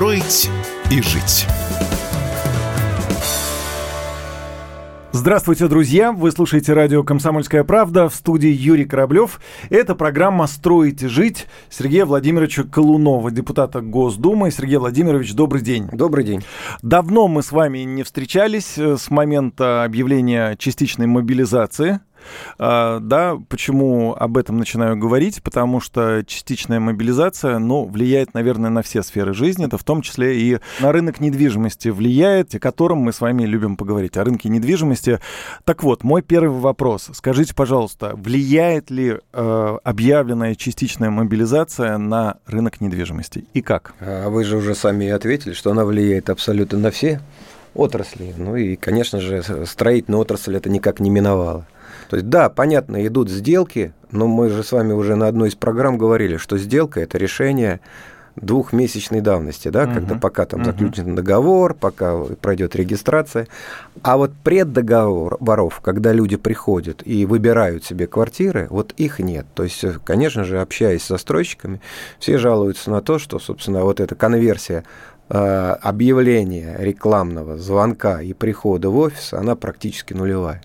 Строить и жить. Здравствуйте, друзья! Вы слушаете радио «Комсомольская правда» в студии Юрий Кораблев. Это программа «Строить и жить» Сергея Владимировича Колунова, депутата Госдумы. Сергей Владимирович, добрый день. Добрый день. Давно мы с вами не встречались э, с момента объявления частичной мобилизации да, почему об этом начинаю говорить? Потому что частичная мобилизация, ну, влияет, наверное, на все сферы жизни, это в том числе и на рынок недвижимости влияет, о котором мы с вами любим поговорить, о рынке недвижимости. Так вот, мой первый вопрос. Скажите, пожалуйста, влияет ли э, объявленная частичная мобилизация на рынок недвижимости и как? А вы же уже сами ответили, что она влияет абсолютно на все отрасли. Ну и, конечно же, строительная отрасль это никак не миновала. То есть, да, понятно, идут сделки, но мы же с вами уже на одной из программ говорили, что сделка – это решение двухмесячной давности, да, угу. когда пока там заключен договор, пока пройдет регистрация. А вот преддоговор воров, когда люди приходят и выбирают себе квартиры, вот их нет. То есть, конечно же, общаясь с застройщиками, все жалуются на то, что, собственно, вот эта конверсия э, объявления рекламного звонка и прихода в офис, она практически нулевая.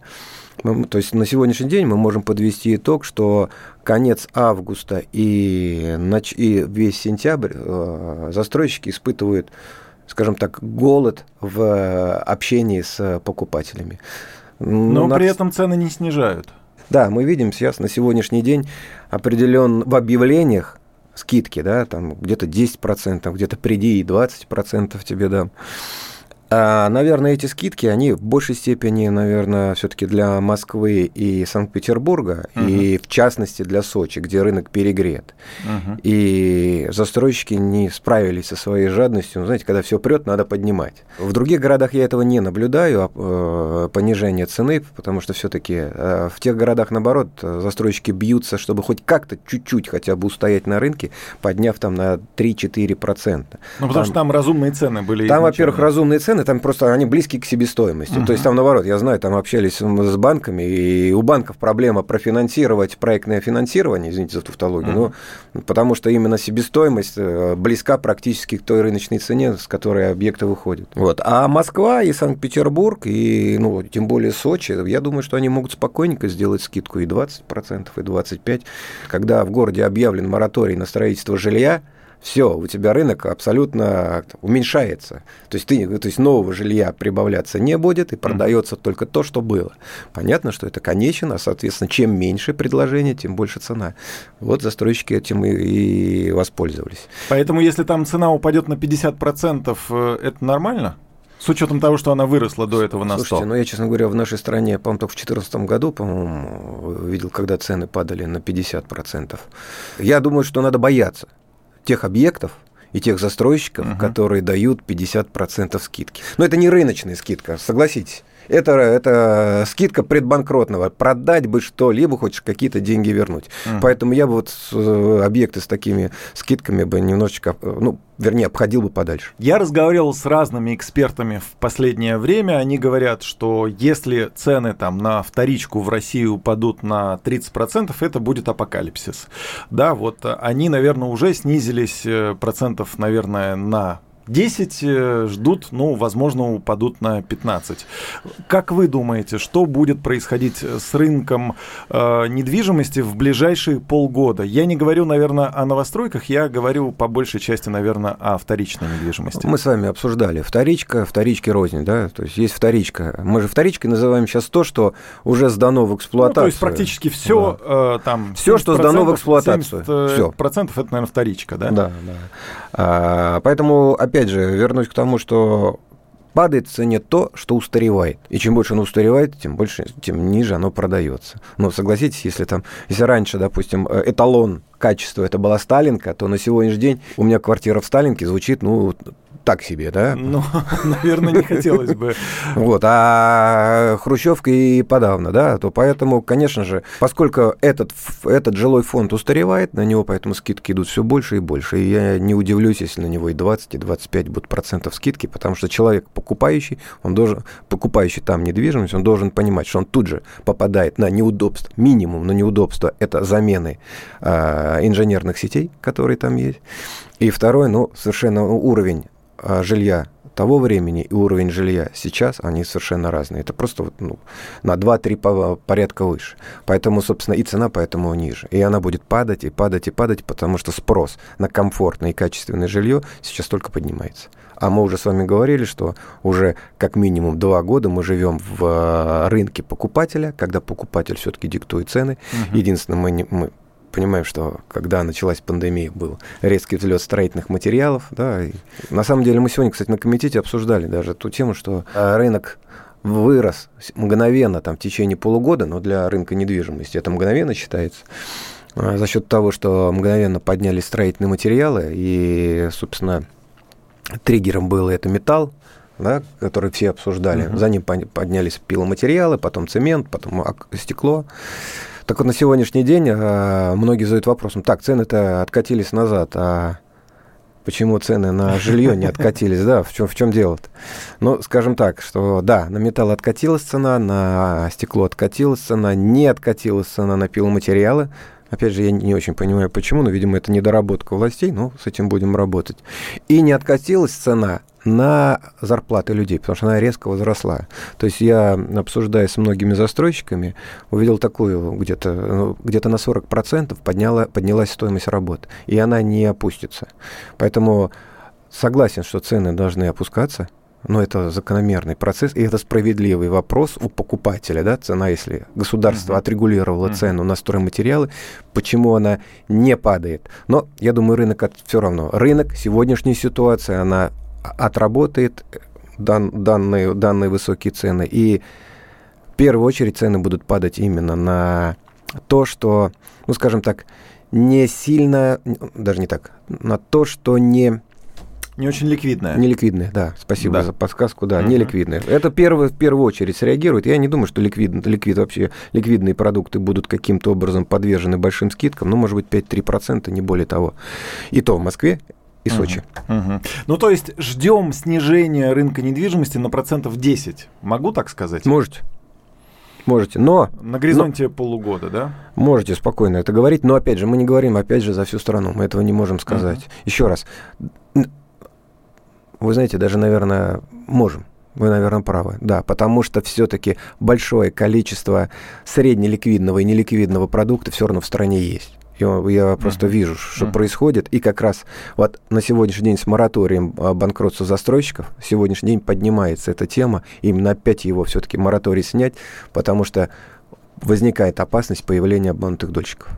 Мы, то есть на сегодняшний день мы можем подвести итог, что конец августа и, нач... и весь сентябрь э, застройщики испытывают, скажем так, голод в общении с покупателями. Но на... при этом цены не снижают. Да, мы видим сейчас на сегодняшний день определен в объявлениях скидки, да, там где-то 10%, где-то приди и 20% тебе дам. А, наверное, эти скидки, они в большей степени, наверное, все-таки для Москвы и Санкт-Петербурга, угу. и в частности для Сочи, где рынок перегрет. Угу. И застройщики не справились со своей жадностью. Ну, знаете, когда все прет, надо поднимать. В других городах я этого не наблюдаю, а, э, понижение цены, потому что все-таки э, в тех городах, наоборот, застройщики бьются, чтобы хоть как-то чуть-чуть хотя бы устоять на рынке, подняв там на 3-4%. Ну, потому там, что там разумные цены были. Там, во-первых, разумные цены, там просто они близки к себестоимости. Uh-huh. То есть там наоборот, я знаю, там общались с банками, и у банков проблема профинансировать проектное финансирование, извините за тавтологию, uh-huh. ну, потому что именно себестоимость э, близка практически к той рыночной цене, с которой объекты выходят. Вот. А Москва и Санкт-Петербург, и ну, тем более Сочи, я думаю, что они могут спокойненько сделать скидку и 20%, и 25%. Когда в городе объявлен мораторий на строительство жилья, все, у тебя рынок абсолютно уменьшается. То есть, ты, то есть нового жилья прибавляться не будет, и продается mm. только то, что было. Понятно, что это конечно, а, соответственно, чем меньше предложение, тем больше цена. Вот застройщики этим и, и воспользовались. Поэтому, если там цена упадет на 50%, э, это нормально? С учетом того, что она выросла до этого на 100. Слушайте, ну я, честно говоря, в нашей стране, по-моему, только в 2014 году, по-моему, видел, когда цены падали на 50%. Я думаю, что надо бояться тех объектов и тех застройщиков, угу. которые дают 50% скидки. Но это не рыночная скидка, согласитесь. Это, это скидка предбанкротного. Продать бы что-либо, хочешь какие-то деньги вернуть. Угу. Поэтому я бы вот э, объекты с такими скидками бы немножечко, э, ну, вернее, обходил бы подальше. Я разговаривал с разными экспертами в последнее время. Они говорят, что если цены там на вторичку в России упадут на 30%, это будет апокалипсис. Да, вот они, наверное, уже снизились э, процентов, наверное, на 10 э, ждут, ну, возможно, упадут на 15. Как вы думаете, что будет происходить с рынком э, недвижимости в ближайшие полгода? Я не говорю, наверное, о новостройках, я говорю по большей части, наверное, о вторичной недвижимости. Мы с вами обсуждали вторичка, вторички рознь, да, то есть есть вторичка. Мы же вторичкой называем сейчас то, что уже сдано в эксплуатацию. Ну, то есть практически все да. э, там. Все, что сдано в эксплуатацию. Все. Процентов это, наверное, вторичка, да? Да, да. А, поэтому, опять же, вернусь к тому, что падает в цене то, что устаревает. И чем больше оно устаревает, тем больше, тем ниже оно продается. Но согласитесь, если там, если раньше, допустим, э, эталон качества это была Сталинка, то на сегодняшний день у меня квартира в Сталинке звучит, ну, так себе, да? Ну, наверное, не хотелось бы. Вот, а Хрущевка и подавно, да, то поэтому, конечно же, поскольку этот, этот жилой фонд устаревает, на него поэтому скидки идут все больше и больше, и я не удивлюсь, если на него и 20, и 25 будут процентов скидки, потому что человек покупающий, он должен, покупающий там недвижимость, он должен понимать, что он тут же попадает на неудобство, минимум на неудобство, это замены э, инженерных сетей, которые там есть, и второй, ну, совершенно уровень а, жилья того времени и уровень жилья сейчас, они совершенно разные. Это просто вот, ну, на 2-3 порядка выше. Поэтому, собственно, и цена поэтому ниже. И она будет падать, и падать, и падать, потому что спрос на комфортное и качественное жилье сейчас только поднимается. А мы уже с вами говорили, что уже как минимум два года мы живем в а, рынке покупателя, когда покупатель все-таки диктует цены. Угу. Единственное, мы, не, мы понимаем, что когда началась пандемия, был резкий взлет строительных материалов. Да, и на самом деле мы сегодня, кстати, на комитете обсуждали даже ту тему, что а, рынок вырос мгновенно там, в течение полугода, но для рынка недвижимости это мгновенно считается, а, за счет того, что мгновенно поднялись строительные материалы, и, собственно, триггером было это металл, да, который все обсуждали. Uh-huh. За ним поднялись пиломатериалы, потом цемент, потом стекло. Так вот, на сегодняшний день а, многие задают вопросом, так, цены-то откатились назад, а почему цены на жилье не откатились, да, в чем, в чем дело-то? Ну, скажем так, что да, на металл откатилась цена, на стекло откатилась цена, не откатилась цена на пиломатериалы, Опять же, я не очень понимаю, почему, но, видимо, это недоработка властей, но с этим будем работать. И не откатилась цена на зарплаты людей, потому что она резко возросла. То есть я, обсуждая с многими застройщиками, увидел такую, где-то ну, где на 40% подняла, поднялась стоимость работ, и она не опустится. Поэтому согласен, что цены должны опускаться, но это закономерный процесс, и это справедливый вопрос у покупателя, да, цена, если государство uh-huh. отрегулировало uh-huh. цену на стройматериалы, почему она не падает. Но я думаю, рынок все равно. Рынок, сегодняшняя ситуация, она отработает дан, данные, данные высокие цены. И в первую очередь цены будут падать именно на то, что, ну, скажем так, не сильно, даже не так, на то, что не... Не очень ликвидная. Не ликвидная, да. Спасибо да. за подсказку, да, uh-huh. не ликвидная. Это первое, в первую очередь среагирует. Я не думаю, что ликвид, ликвид вообще, ликвидные продукты будут каким-то образом подвержены большим скидкам, ну, может быть, 5-3%, не более того. И то в Москве и Сочи. Угу. Угу. Ну, то есть ждем снижения рынка недвижимости на процентов 10. Могу так сказать? Можете. Можете, но... На горизонте но, полугода, да? Можете спокойно это говорить, но, опять же, мы не говорим, опять же, за всю страну, мы этого не можем сказать. Uh-huh. Еще раз, вы знаете, даже, наверное, можем. Вы, наверное, правы, да, потому что все-таки большое количество среднеликвидного и неликвидного продукта все равно в стране есть. Я, я просто вижу, что uh-huh. происходит. И как раз вот на сегодняшний день с мораторием а, банкротства застройщиков, сегодняшний день поднимается эта тема. Именно опять его все-таки мораторий снять, потому что возникает опасность появления обманутых дольщиков.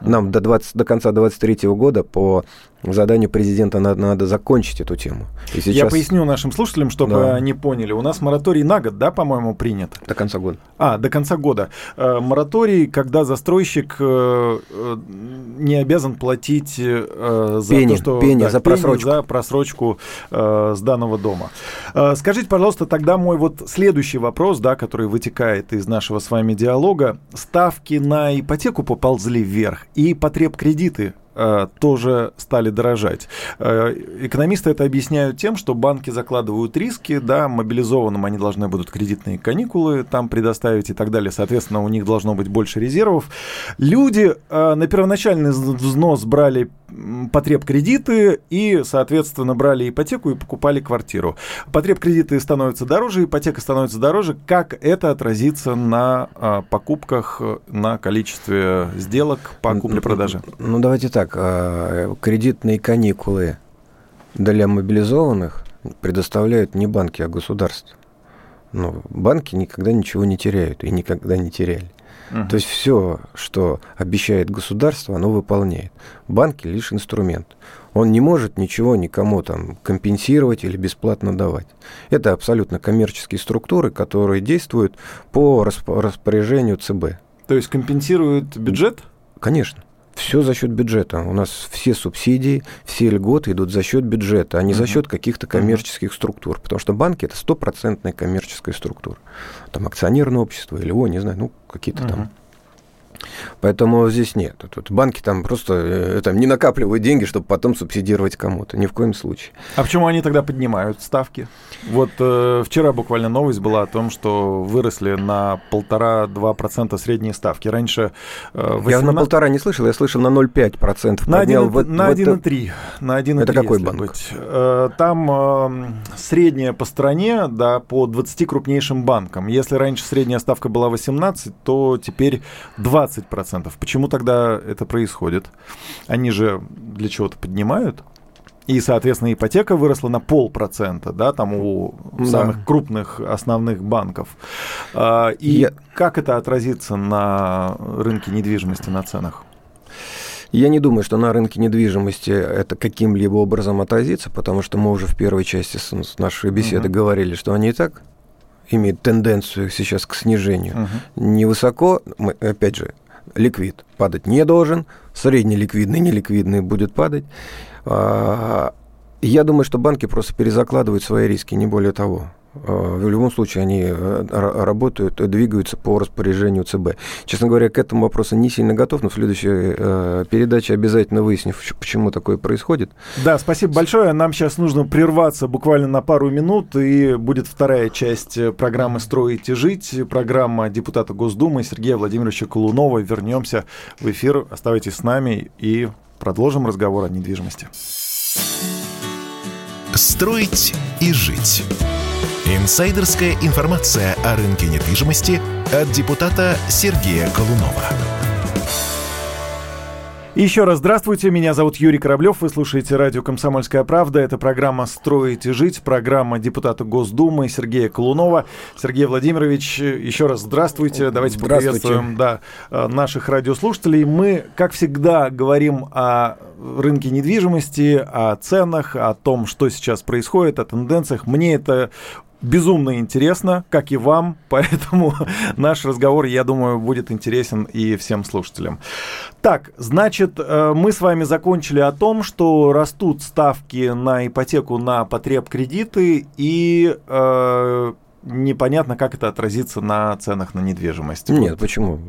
Нам до, 20, до конца 2023 года по заданию президента надо, надо закончить эту тему. И сейчас... Я поясню нашим слушателям, чтобы да. они поняли. У нас мораторий на год, да, по-моему, принят? До конца года. А, до конца года. Э, мораторий, когда застройщик э, э, не обязан платить за пени, то, что... Пени да, за просрочку. за просрочку с данного дома. Скажите, пожалуйста, тогда мой вот следующий вопрос, да, который вытекает из нашего с вами диалога. Ставки на ипотеку поползли вверх, и потреб кредиты тоже стали дорожать. Э, экономисты это объясняют тем, что банки закладывают риски, да, мобилизованным они должны будут кредитные каникулы там предоставить и так далее, соответственно, у них должно быть больше резервов. Люди э, на первоначальный взнос брали потреб кредиты и, соответственно, брали ипотеку и покупали квартиру. Потреб кредиты становятся дороже, ипотека становится дороже. Как это отразится на покупках, на количестве сделок по купле-продаже? Ну, давайте так а, кредитные каникулы для мобилизованных предоставляют не банки, а государство. Но банки никогда ничего не теряют и никогда не теряли. То есть все, что обещает государство, оно выполняет. Банки лишь инструмент. Он не может ничего никому там компенсировать или бесплатно давать. Это абсолютно коммерческие структуры, которые действуют по распоряжению ЦБ. То есть компенсируют бюджет? Конечно. Все за счет бюджета. У нас все субсидии, все льготы идут за счет бюджета, а не uh-huh. за счет каких-то коммерческих uh-huh. структур. Потому что банки это стопроцентная коммерческая структура. Там акционерное общество или, о, не знаю, ну, какие-то uh-huh. там Поэтому здесь нет. Тут банки там просто э, там, не накапливают деньги, чтобы потом субсидировать кому-то. Ни в коем случае. А почему они тогда поднимают ставки? Вот э, вчера буквально новость была о том, что выросли на полтора-два процента средние ставки. Раньше... Э, 18... Я на полтора не слышал, я слышал на 0,5 процентов. На 1,3. На 1,3. На 1,3 Это какой банк? Быть. Э, там э, средняя по стране, да, по 20 крупнейшим банкам. Если раньше средняя ставка была 18, то теперь 20%. Почему тогда это происходит? Они же для чего-то поднимают? И, соответственно, ипотека выросла на полпроцента, да, там у да. самых крупных основных банков. А, и Я... как это отразится на рынке недвижимости, на ценах? Я не думаю, что на рынке недвижимости это каким-либо образом отразится, потому что мы уже в первой части нашей беседы uh-huh. говорили, что они и так имеют тенденцию сейчас к снижению. Uh-huh. Невысоко, мы, опять же, ликвид падать не должен, средний ликвидный, неликвидный будет падать. А, я думаю, что банки просто перезакладывают свои риски, не более того. А, в любом случае они э, работают, двигаются по распоряжению ЦБ. Честно говоря, к этому вопросу не сильно готов, но в следующей э, передаче обязательно выясню, почему такое происходит. Да, спасибо большое. Нам сейчас нужно прерваться буквально на пару минут, и будет вторая часть э, программы «Строить и жить», программа депутата Госдумы Сергея Владимировича Колунова. Вернемся в эфир. Оставайтесь с нами и Продолжим разговор о недвижимости. Строить и жить. Инсайдерская информация о рынке недвижимости от депутата Сергея Колунова. Еще раз здравствуйте, меня зовут Юрий Кораблев, вы слушаете радио «Комсомольская правда». Это программа «Строить и жить», программа депутата Госдумы Сергея Колунова. Сергей Владимирович, еще раз здравствуйте, давайте здравствуйте. поприветствуем да, наших радиослушателей. Мы, как всегда, говорим о рынке недвижимости, о ценах, о том, что сейчас происходит, о тенденциях. Мне это безумно интересно, как и вам, поэтому наш разговор, я думаю, будет интересен и всем слушателям. Так, значит, э, мы с вами закончили о том, что растут ставки на ипотеку на потреб кредиты и э, непонятно, как это отразится на ценах на недвижимость. Нет, почему?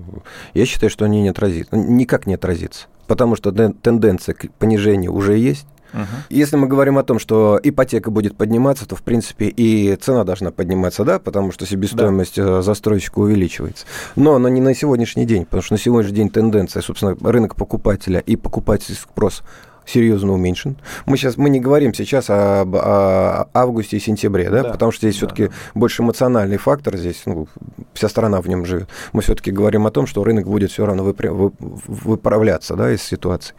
Я считаю, что они не отразится, никак не отразится, потому что тенденция к понижению уже есть. Угу. Если мы говорим о том, что ипотека будет подниматься, то, в принципе, и цена должна подниматься, да, потому что себестоимость да. Э, застройщика увеличивается. Но она не на сегодняшний день, потому что на сегодняшний день тенденция, собственно, рынок покупателя и покупательский спрос серьезно уменьшен. Мы сейчас мы не говорим сейчас об, о августе и сентябре, да, да потому что здесь да, все-таки да. больше эмоциональный фактор, здесь ну, вся страна в нем живет. Мы все-таки говорим о том, что рынок будет все равно выпря... выправляться да, из ситуации.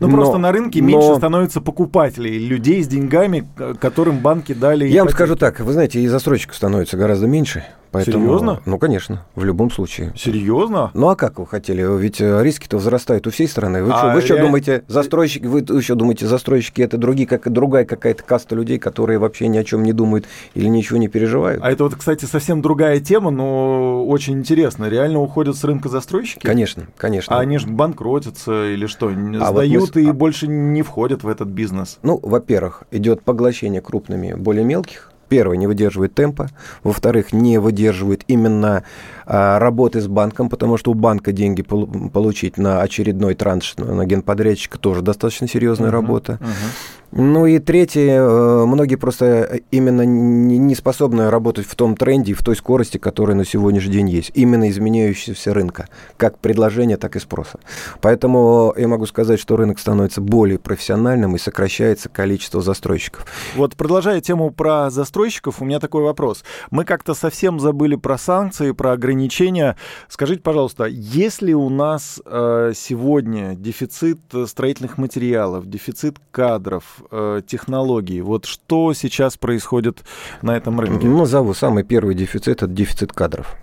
Ну, но, просто на рынке но... меньше становится покупателей, людей с деньгами, которым банки дали... Я ипотеки. вам скажу так, вы знаете, и застройщиков становится гораздо меньше, Поэтому, Серьезно? Ну, конечно, в любом случае. Серьезно? Ну, а как вы хотели? Ведь э, риски-то возрастают у всей страны. Вы, а что, вы что думаете, застройщики, вы еще думаете, застройщики это другие, как другая какая-то каста людей, которые вообще ни о чем не думают или ничего не переживают? А это вот, кстати, совсем другая тема, но очень интересно. Реально уходят с рынка застройщики? Конечно, конечно. А они же банкротятся или что? А Сдают вот мы... и а... больше не входят в этот бизнес? Ну, во-первых, идет поглощение крупными, более мелких первое, не выдерживает темпа, во-вторых, не выдерживает именно а, работы с банком, потому что у банка деньги пол- получить на очередной транш на генподрядчика тоже достаточно серьезная uh-huh, работа. Uh-huh. Ну и третье, э, многие просто именно не способны работать в том тренде и в той скорости, которая на сегодняшний день есть. Именно изменяющегося рынка, как предложения, так и спроса. Поэтому я могу сказать, что рынок становится более профессиональным и сокращается количество застройщиков. Вот продолжая тему про застройщиков, у меня такой вопрос. Мы как-то совсем забыли про санкции, про ограничения. Скажите, пожалуйста, есть ли у нас э, сегодня дефицит строительных материалов, дефицит кадров, э, технологий. Вот что сейчас происходит на этом рынке? Назову самый первый дефицит – это дефицит кадров.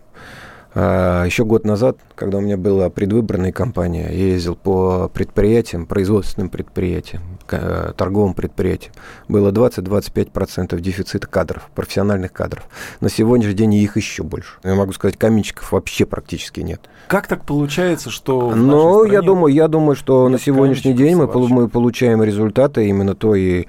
А, Еще год назад, когда у меня была предвыборная кампания, я ездил по предприятиям, производственным предприятиям, э, торговым предприятиям. Было 20-25% дефицита кадров, профессиональных кадров. На сегодняшний день их еще больше. Я могу сказать, каменщиков вообще практически нет. Как так получается, что... Ну, я думаю, я думаю, что на сегодняшний день мы, мы получаем результаты именно той,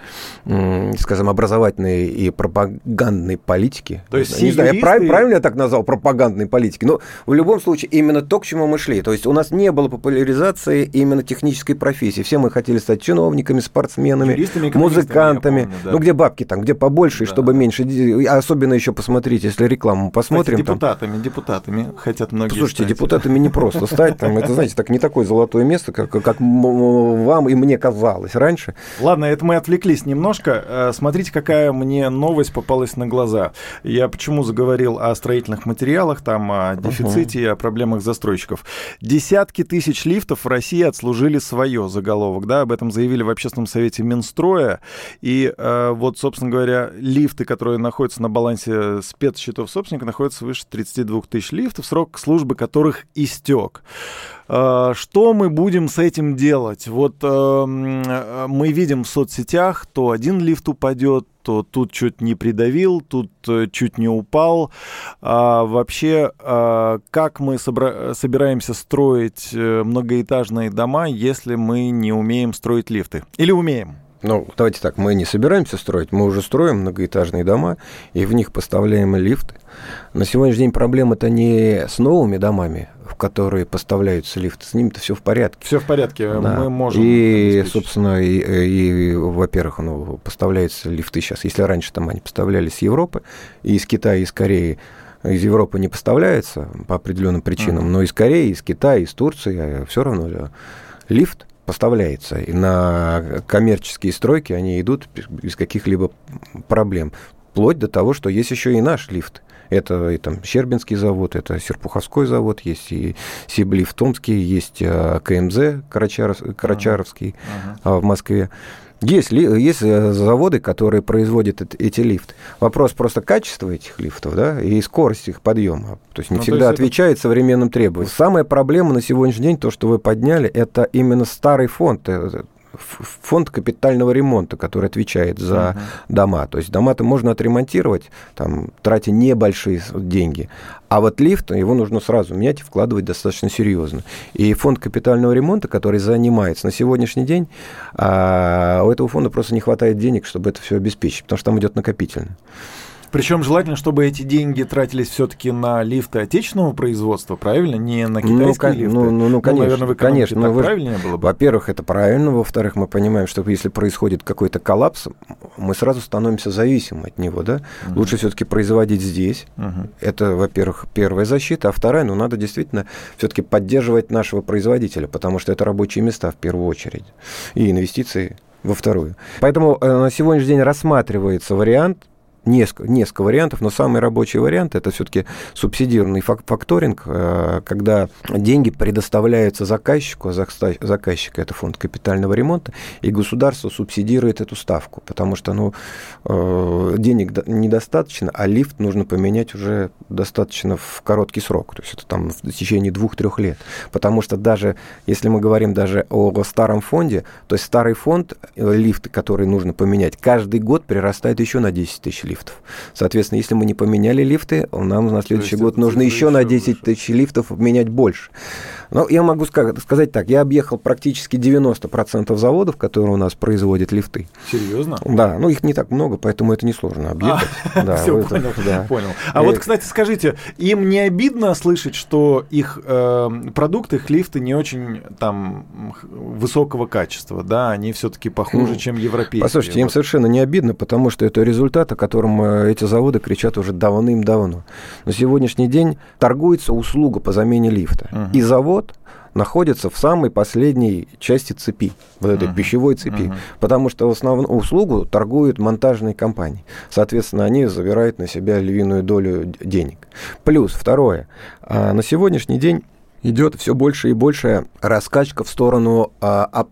скажем, образовательной и пропагандной политики. То есть не знаю, я прав, правильно я так назвал пропагандной политики? Но в любом случае именно то, к чему мы шли. То есть у нас не было популяризации именно технической профессии. Все мы хотели стать чиновниками, спортсменами, музыкантами. Помню, да. Ну, где бабки там, где побольше, да, чтобы меньше. Особенно еще посмотрите, если рекламу посмотрим. Кстати, депутатами, там... депутатами хотят многие Слушайте, стать. депутатами не просто стать. Там, это, знаете, так не такое золотое место, как, как вам и мне казалось раньше. Ладно, это мы отвлеклись немножко. Э, смотрите, какая мне новость попалась на глаза. Я почему заговорил о строительных материалах, там, о дефиците, uh-huh. о проблемах застройщиков. Десятки тысяч лифтов в России отслужили свое заголовок, да, об этом заявили в общественном совете Минстроя. И э, вот, собственно говоря, лифты, которые находятся на балансе спецсчетов собственника, находятся выше 32 тысяч лифтов, срок службы которых истек. Э, что мы будем с этим делать? Вот э, мы видим в соцсетях, то один лифт упадет, то тут чуть не придавил, тут э, чуть не упал. А вообще, как мы собра- собираемся строить многоэтажные дома, если мы не умеем строить лифты? Или умеем? Ну, давайте так, мы не собираемся строить, мы уже строим многоэтажные дома, и в них поставляем лифты. На сегодняшний день проблема-то не с новыми домами, в которые поставляются лифты, с ними-то все в порядке. Все в порядке, да. мы можем. И, собственно, и, и, во-первых, ну, поставляются лифты сейчас. Если раньше там они поставлялись с Европы, и из Китая, и из Кореи, из Европы не поставляется по определенным причинам, uh-huh. но из Кореи, из Китая, из Турции а все равно лифт поставляется. И на коммерческие стройки они идут без каких-либо проблем. Вплоть до того, что есть еще и наш лифт. Это и там Щербинский завод, это Серпуховской завод, есть и Сиблифт Томский, есть а, КМЗ Карачаров, Карачаровский uh-huh. в Москве. Есть, есть э, заводы, которые производят эти лифты. Вопрос просто качества этих лифтов да, и скорость их подъема. То есть не ну, всегда есть отвечает это... современным требованиям. Самая проблема на сегодняшний день, то, что вы подняли, это именно старый фонд э, фонд капитального ремонта, который отвечает за uh-huh. дома. То есть дома-то можно отремонтировать, там, тратя небольшие деньги. А вот лифт, его нужно сразу менять и вкладывать достаточно серьезно. И фонд капитального ремонта, который занимается на сегодняшний день, а, у этого фонда просто не хватает денег, чтобы это все обеспечить, потому что там идет накопительно. Причем желательно, чтобы эти деньги тратились все-таки на лифты отечественного производства, правильно? Не на ну, китайские ну, лифты. Ну, ну, ну конечно, ну, наверное, в конечно. Так вы, правильнее было бы? Во-первых, это правильно. Во-вторых, мы понимаем, что если происходит какой-то коллапс, мы сразу становимся зависимы от него. Да? Угу. Лучше все-таки производить здесь. Угу. Это, во-первых, первая защита. А вторая, ну, надо действительно все-таки поддерживать нашего производителя, потому что это рабочие места в первую очередь. И инвестиции во вторую. Поэтому э, на сегодняшний день рассматривается вариант несколько, несколько вариантов, но самый рабочий вариант это все-таки субсидированный факторинг, э, когда деньги предоставляются заказчику, а заказчик это фонд капитального ремонта, и государство субсидирует эту ставку, потому что ну, э, денег недостаточно, а лифт нужно поменять уже достаточно в короткий срок, то есть это там в течение двух-трех лет, потому что даже если мы говорим даже о старом фонде, то есть старый фонд, э, лифты, которые нужно поменять, каждый год прирастает еще на 10 тысяч лифтов. Соответственно, если мы не поменяли лифты, нам на следующий год нужно еще на 10 тысяч лифтов менять больше. Но я могу сказать так, я объехал практически 90% заводов, которые у нас производят лифты. Серьезно? Да, ну их не так много, поэтому это несложно объехать. А, да, все, понял, да. понял. А вот, э, кстати, скажите, им не обидно слышать, что их э, продукты, их лифты не очень там высокого качества, да, они все-таки похуже, чем европейские. Послушайте, им совершенно не обидно, потому что это результат, о котором э, эти заводы кричат уже давным-давно. На сегодняшний день торгуется услуга по замене лифта. И завод находится в самой последней части цепи, вот этой uh-huh. пищевой цепи, uh-huh. потому что в основном услугу торгуют монтажные компании. Соответственно, они забирают на себя львиную долю денег. Плюс, второе, а, на сегодняшний день идет все больше и больше раскачка в сторону а,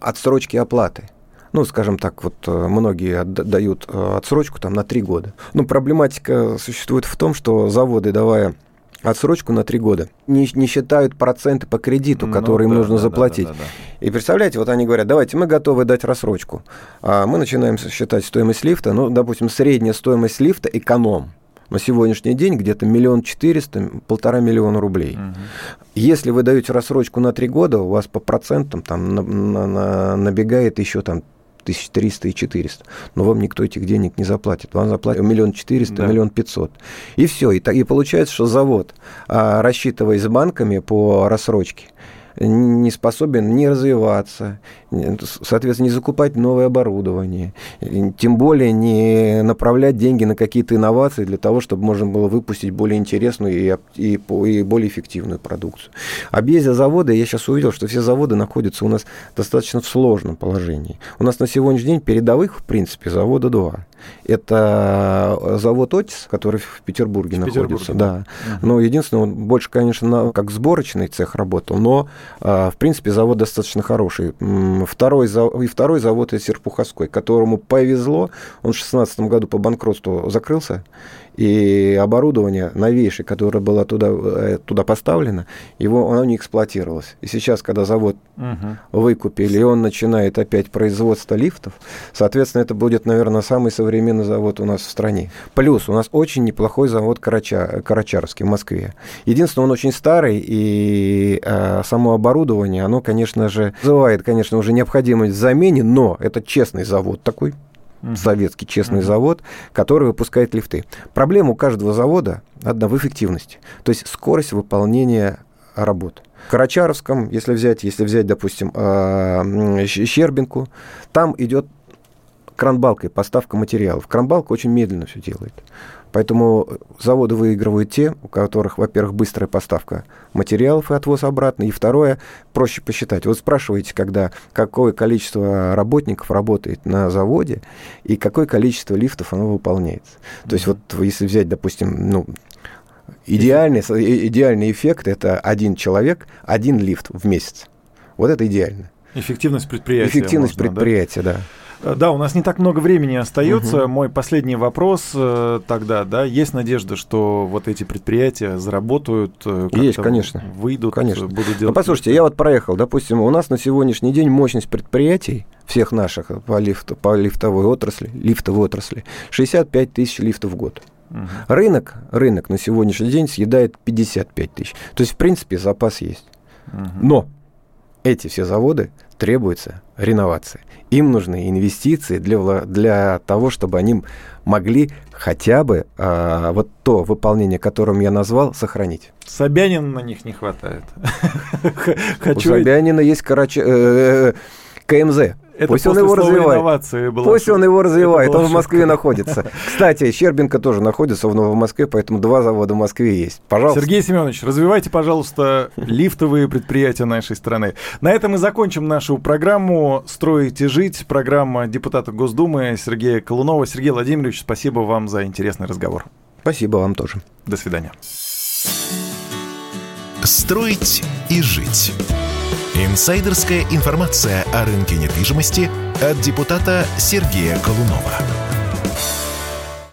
отсрочки оплаты ну, скажем так, вот э, многие дают э, отсрочку там на три года. Ну, проблематика существует в том, что заводы, давая отсрочку на три года. Не, не считают проценты по кредиту, ну, который ну, им нужно да, заплатить. Да, да, да, И представляете, вот они говорят, давайте мы готовы дать рассрочку. А мы начинаем считать стоимость лифта, ну, допустим, средняя стоимость лифта эконом на сегодняшний день где-то миллион четыреста, полтора миллиона рублей. Угу. Если вы даете рассрочку на три года, у вас по процентам там на, на, на, набегает еще там 1300 и 400. Но вам никто этих денег не заплатит. Вам заплатят миллион четыреста, миллион пятьсот. И все. И, и получается, что завод, а, рассчитываясь с банками по рассрочке, не способен не развиваться, соответственно, не закупать новое оборудование, тем более не направлять деньги на какие-то инновации для того, чтобы можно было выпустить более интересную и, и, и более эффективную продукцию. Объездя заводы, я сейчас увидел, что все заводы находятся у нас достаточно в сложном положении. У нас на сегодняшний день передовых, в принципе, завода два. Это завод Отис, который в Петербурге в находится. Петербурге. Да. Угу. Но единственное, он больше, конечно, как сборочный цех работал, но, а, в принципе, завод достаточно хороший. Второй, и второй завод это Серпуховской, которому повезло, он в 2016 году по банкротству закрылся, и оборудование новейшее, которое было туда, э, туда поставлено, его, оно не эксплуатировалось. И сейчас, когда завод угу. выкупили, и он начинает опять производство лифтов, соответственно, это будет, наверное, самый современный завод у нас в стране. Плюс у нас очень неплохой завод Карача, Карачарский в Москве. Единственное, он очень старый, и э, само оборудование, оно, конечно же, вызывает, конечно, уже необходимость в замене, но это честный завод такой, советский честный завод, который выпускает лифты. Проблема у каждого завода одна в эффективности, то есть скорость выполнения работ. В Карачаровском, если взять, если взять, допустим, а, Щербинку, там идет кранбалкой поставка материалов. Кранбалка очень медленно все делает. Поэтому заводы выигрывают те, у которых, во-первых, быстрая поставка материалов и отвоз обратно, и второе, проще посчитать. Вот спрашиваете, когда какое количество работников работает на заводе и какое количество лифтов оно выполняется. Mm-hmm. То есть вот если взять, допустим, ну, идеальный, идеальный эффект – это один человек, один лифт в месяц. Вот это идеально. Эффективность предприятия. Эффективность можно, предприятия, да? да. Э, да, у нас не так много времени остается. Угу. Мой последний вопрос э, тогда, да, есть надежда, что вот эти предприятия заработают, э, есть, конечно, выйдут, конечно. будут делать. Ну, послушайте, я вот проехал, допустим, у нас на сегодняшний день мощность предприятий всех наших по, лифт, по лифтовой отрасли, лифтовой отрасли, 65 тысяч лифтов в год. Угу. Рынок, рынок на сегодняшний день съедает 55 тысяч. То есть, в принципе, запас есть. Угу. Но эти все заводы требуется реновация. Им нужны инвестиции для, для того, чтобы они могли хотя бы а, вот то выполнение, которым я назвал, сохранить. Собянина на них не хватает. У Собянина есть короче, э, э, КМЗ. Это Пусть он его развивает. Пусть он его развивает. Он в Москве шутка. находится. Кстати, Щербинка тоже находится в Москве, поэтому два завода в Москве есть. Пожалуйста. Сергей Семенович, развивайте, пожалуйста, лифтовые предприятия нашей страны. На этом мы закончим нашу программу «Строить и жить». Программа депутата Госдумы Сергея Колунова. Сергей Владимирович, спасибо вам за интересный разговор. Спасибо вам тоже. До свидания. «Строить и жить». Инсайдерская информация о рынке недвижимости от депутата Сергея Колунова.